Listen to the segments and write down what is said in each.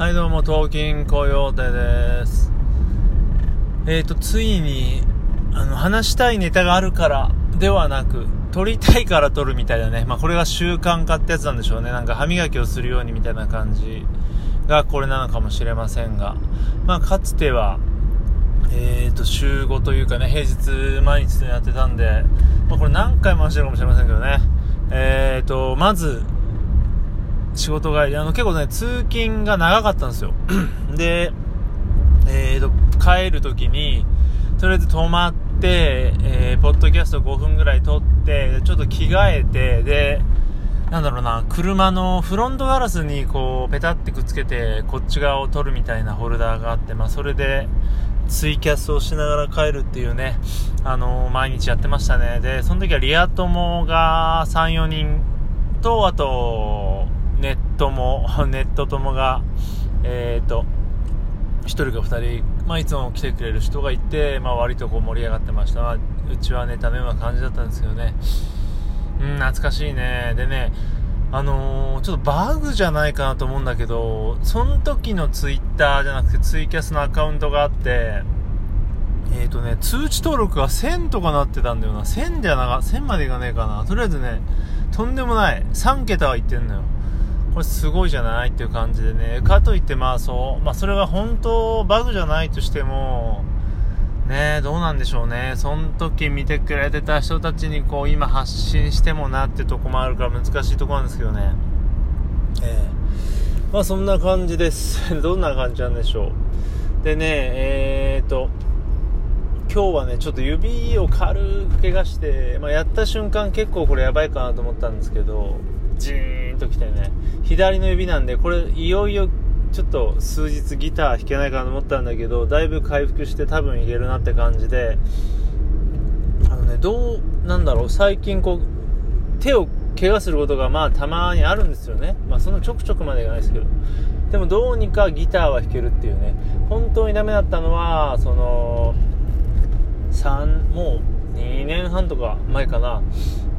はい、どうも、東京コヨーテです。えーと、ついに、あの、話したいネタがあるからではなく、撮りたいから撮るみたいだね。まあ、これが習慣化ってやつなんでしょうね。なんか歯磨きをするようにみたいな感じがこれなのかもしれませんが、まあ、かつては、えーと、週5というかね、平日毎日やってたんで、まあ、これ何回も話してるかもしれませんけどね。えーと、まず、仕事帰り、あの結構ね、通勤が長かったんですよ。で、えーと、帰るときに、とりあえず止まって、えー、ポッドキャスト5分ぐらい撮って、ちょっと着替えて、で、なんだろうな、車のフロントガラスにこう、ペタってくっつけて、こっち側を撮るみたいなホルダーがあって、まあ、それで、ツイキャスをしながら帰るっていうね、あのー毎日やってましたね。で、その時はリア友が3、4人と、あと、ネットも、ネット友が、えっ、と、1人か2人、まあ、いつも来てくれる人がいて、まあ、割とこう盛り上がってました。まあ、うちはネタのような感じだったんですけどね。うん、懐かしいね。でね、あのーちょっとバグじゃないかなと思うんだけど、その時のツイッターじゃなくてツイキャスのアカウントがあって、えっ、とね、通知登録が1000とかなってたんだよな。1000じゃな、1000までいかねえかな。とりあえずね、とんでもない。3桁はいってんのよ。これすごいじゃないっていう感じでね。かといってまあそう、まあそれが本当バグじゃないとしても、ね、どうなんでしょうね。その時見てくれてた人たちにこう今発信してもなってとこもあるから難しいとこなんですけどね。ええまあそんな感じです。どんな感じなんでしょう。でね、えーと、今日はね、ちょっと指を軽く怪我して、まあ、やった瞬間結構これやばいかなと思ったんですけど、ジーンときてね、左の指なんで、これいよいよちょっと数日ギター弾けないかなと思ったんだけど、だいぶ回復して多分いけるなって感じで、あのね、どう、なんだろう、最近こう、手を怪我することがまあたまにあるんですよね。まあそのちょくちょくまでいかないですけど。でもどうにかギターは弾けるっていうね。本当にダメだったのは、その、3もう2年半とか前かな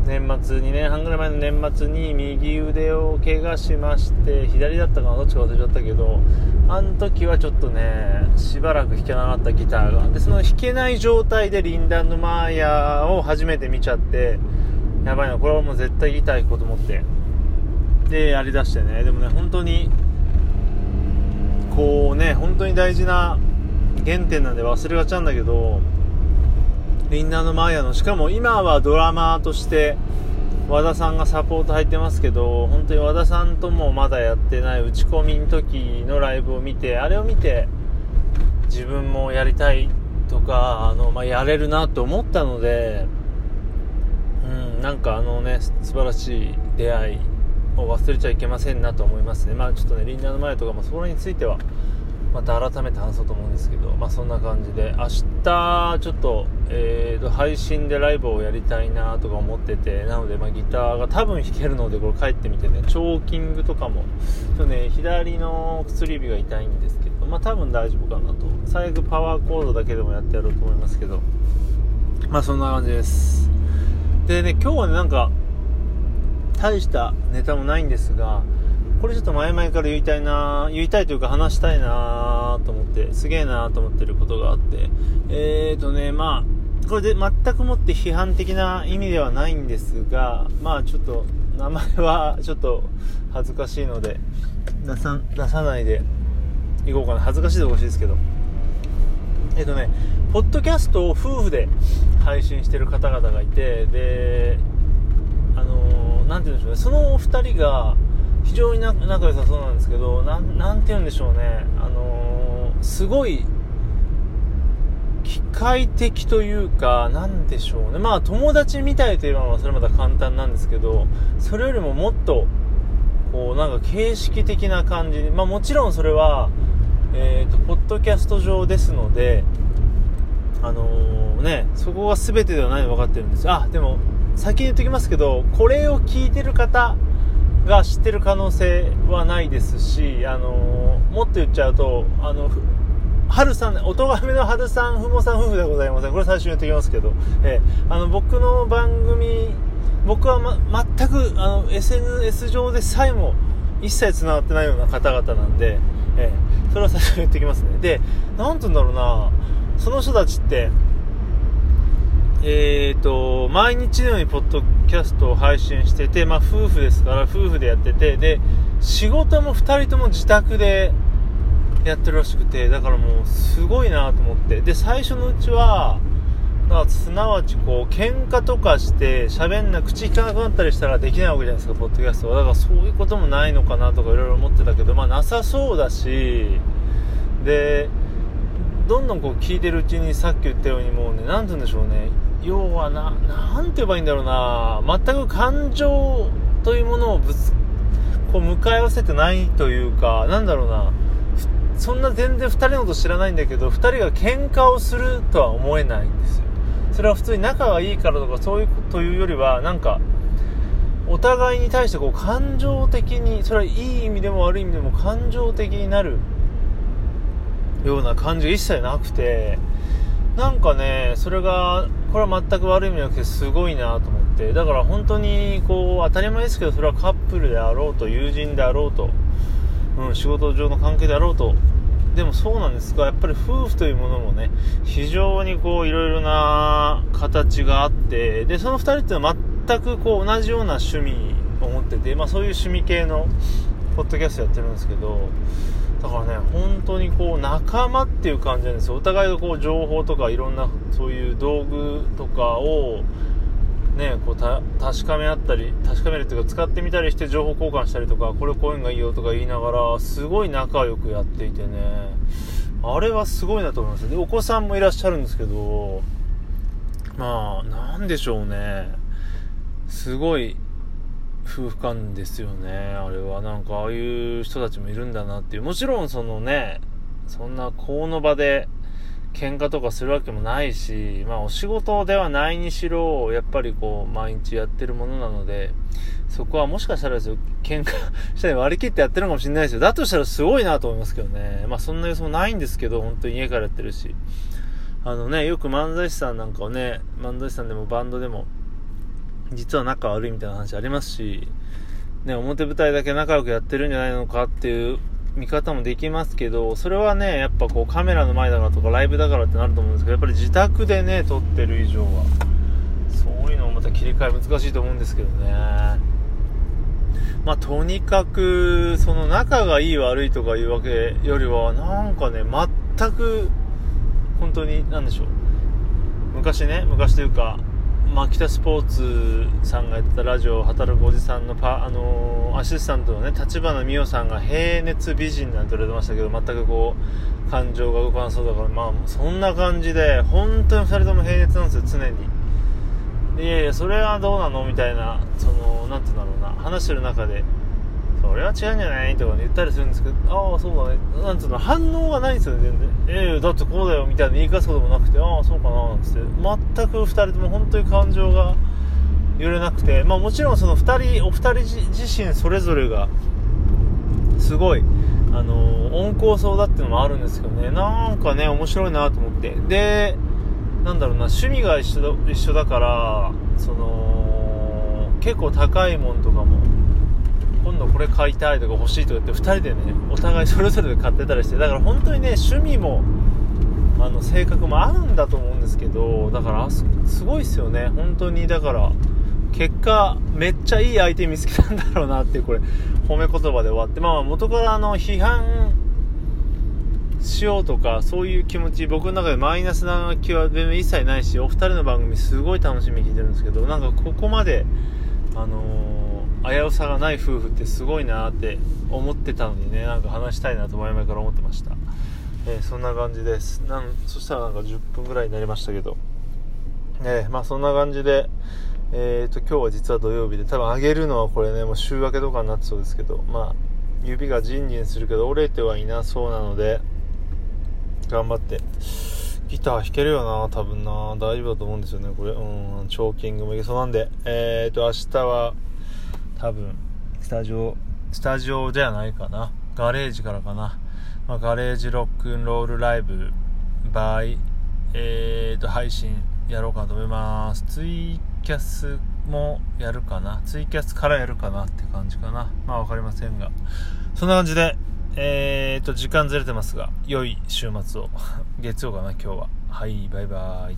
年末2年半ぐらい前の年末に右腕を怪我しまして左だったかなどっちか忘れちゃったけどあの時はちょっとねしばらく弾けなかったギターがでその弾けない状態でリンダンのマーヤを初めて見ちゃってやばいなこれはもう絶対ギター弾こうと思って。でやりだしてね。でもね本当にこうね本当に大事な原点なんで忘れがちなんだけどリンダーのマーヤの。しかも今はドラマーとして和田さんがサポート入ってますけど本当に和田さんともまだやってない打ち込みの時のライブを見てあれを見て自分もやりたいとかあの、まあ、やれるなと思ったのでうんなんかあのね素晴らしい出会いを忘れちゃいけませんなと思いますね。まあちょっとねリンダーのマーヤとかもそこについてはまた改めて話そうと思うんですけど、まあ、そんな感じで明日ちょっと,、えーと配信でライブをやりたいなとか思っててなので、ま、ギターが多分弾けるのでこれ帰ってみてねチョーキングとかもちょっとね左の薬指が痛いんですけど、まあ、多分大丈夫かなと。最悪パワーコードだけでもやってやろうと思いますけどまあそんな感じです。でね今日はねなんか大したネタもないんですがこれちょっと前々から言いたいな言いたいというか話したいなと思ってすげえなと思ってることがあって。えーとねまあこれで全くもって批判的な意味ではないんですがまあちょっと名前はちょっと恥ずかしいので出さ出さないでいこうかな。恥ずかしいでほしいですけど。えっ、とねポッドキャストを夫婦で配信してる方々がいてであのーなんて言うんでしょうね。そのお二人が非常に仲良さそうなんですけどなんて言うんでしょうね。あのーすごい機械的というかなんでしょうね。まあ友達みたいといえばそれまた簡単なんですけどそれよりももっとこうなんか形式的な感じにまあもちろんそれはえーとポッドキャスト上ですのであのーねそこが全てではないの分かってるんです。あでも先に言っときますけどこれを聞いてる方が知ってる可能性はないですし、あのもっと言っちゃうと、あの、ふ春さん、音がめの春さん、ふもさん夫婦でございません。これ最初に言っておきますけど、えーあの、僕の番組、僕は、ま、全く、あの、SNS 上でさえも一切繋がってないような方々なんで、ええ、それは最初に言ってきますね。で、なんて言うんだろうな、その人たちって、えーと、毎日のようにポッドキャストを配信してて、まあ、夫婦ですから夫婦でやっててで仕事も2人とも自宅でやってるらしくてだからもうすごいなと思って。で最初のうちはだすなわちこう喧嘩とかして喋んな口聞かなくなったりしたらできないわけじゃないですかポッドキャストは。だからそういうこともないのかなとかいろいろ思ってたけどまあなさそうだしでどんどんこう聞いてるうちにさっき言ったようにもうね何て言うんでしょうね。要はな何て言えばいいんだろうな。全く感情というものをぶつこう向かい合わせてないというかなんだろうな。そんな全然2人のこと知らないんだけど2人が喧嘩をするとは思えないんですよ。それは普通に仲がいいからとかそういうというよりはなんかお互いに対してこう感情的にそれはいい意味でも悪い意味でも感情的になるような感じが一切なくてなんかねそれがこれは全く悪い意味じゃなくてすごいなと思って。だから本当にこう当たり前ですけどそれはカップルであろうと友人であろうと、うん、仕事上の関係であろうと。でもそうなんですが、やっぱり夫婦というものもね、非常にこう、いろいろな形があって、で、その2人っていうのは全くこう、同じような趣味を持ってて、まあそういう趣味系の、ポッドキャストやってるんですけど、だからね、本当にこう、仲間っていう感じなんですよ。お互いがこう、情報とかいろんな、そういう道具とかを、ね、こう確かめ合ったり確かめるっていうか使ってみたりして情報交換したりとかこれこういうのがいいよとか言いながらすごい仲良くやっていてね。あれはすごいなと思いますでお子さんもいらっしゃるんですけどまあなんでしょうね。すごい夫婦間ですよねあれはなんかああいう人たちもいるんだなっていうもちろんそのねそんなこの場で喧嘩とかするわけもないし、まあお仕事ではないにしろ、やっぱりこう、毎日やってるものなので、そこはもしかしたらですよ、喧嘩したり割り切ってやってるのかもしれないですよ。だとしたらすごいなと思いますけどね。まあそんな様子もないんですけど、本当に家からやってるし。あのね、よく漫才師さんなんかをね、漫才師さんでもバンドでも、実は仲悪いみたいな話ありますし、ね、表舞台だけ仲良くやってるんじゃないのかっていう見方もできますけど、それはね、やっぱこうカメラの前だからとかライブだからってなると思うんですけど、やっぱり自宅でね、撮ってる以上は、そういうのもまた切り替え難しいと思うんですけどね。まあ、とにかく、その仲がいい悪いとかいうわけよりは、なんかね、全く、本当に、なんでしょう。昔ね、昔というか、マキタスポーツさんがやってたラジオ働くおじさんのパ、あのー、アシスタントのね立花美桜さんが平熱美人なんて言われてましたけど全くこう感情が動かなそうだからまあそんな感じで本当に2人とも平熱なんですよ常に。いやいやそれはどうなの？みたいなその何て言うんだろうな話してる中で。それは違うんじゃないとか、ね、言ったりするんですけど、ああ、そうだね。なんつうの、反応がないんですよね、全然。ええー、だってこうだよ、みたいな言い返すこともなくて、ああ、そうかな、なんつって。全く二人とも本当に感情が揺れなくて、まあもちろんその二人、お二人自身それぞれが、すごい、あのー、温厚そうだっていうのもあるんですけどね、なんかね、面白いなと思って。で、なんだろうな、趣味が一緒だ一緒だから、その、結構高いもんとかも、今度これ買いたいとか欲しいとかって2人でねお互いそれぞれで買ってたりしてだから本当にね趣味もあの性格もあるんだと思うんですけどだからすごいですよね。本当にだから結果めっちゃいい相手見つけたんだろうなっていうこれ褒め言葉で終わって。まあ元からあの批判しようとかそういう気持ち僕の中でマイナスな気は全然一切ないしお二人の番組すごい楽しみに聞いてるんですけどなんかここまであのー危うさがない夫婦ってすごいなって思ってたのにねなんか話したいなと前々から思ってました、えー、そんな感じです。なんそしたらなんか10分ぐらいになりましたけど。えー、まあそんな感じでえーと今日は実は土曜日で多分あげるのはこれねもう週明けとかになってそうですけどまあ指がジンジンするけど折れてはいなそうなので頑張ってギター弾けるよな多分な。大丈夫だと思うんですよねこれ。うんチョーキングもいけそうなんで。えーと明日は多分スタジオスタジオではないかなガレージからかな、まあ、ガレージロックンロールライブ by えーと配信やろうかなと思いますツイキャスもやるかなツイキャスからやるかなって感じかなまあ分かりませんがそんな感じでえーと、時間ずれてますが、良い週末を。月曜かな、今日は。はい、バイバーイ。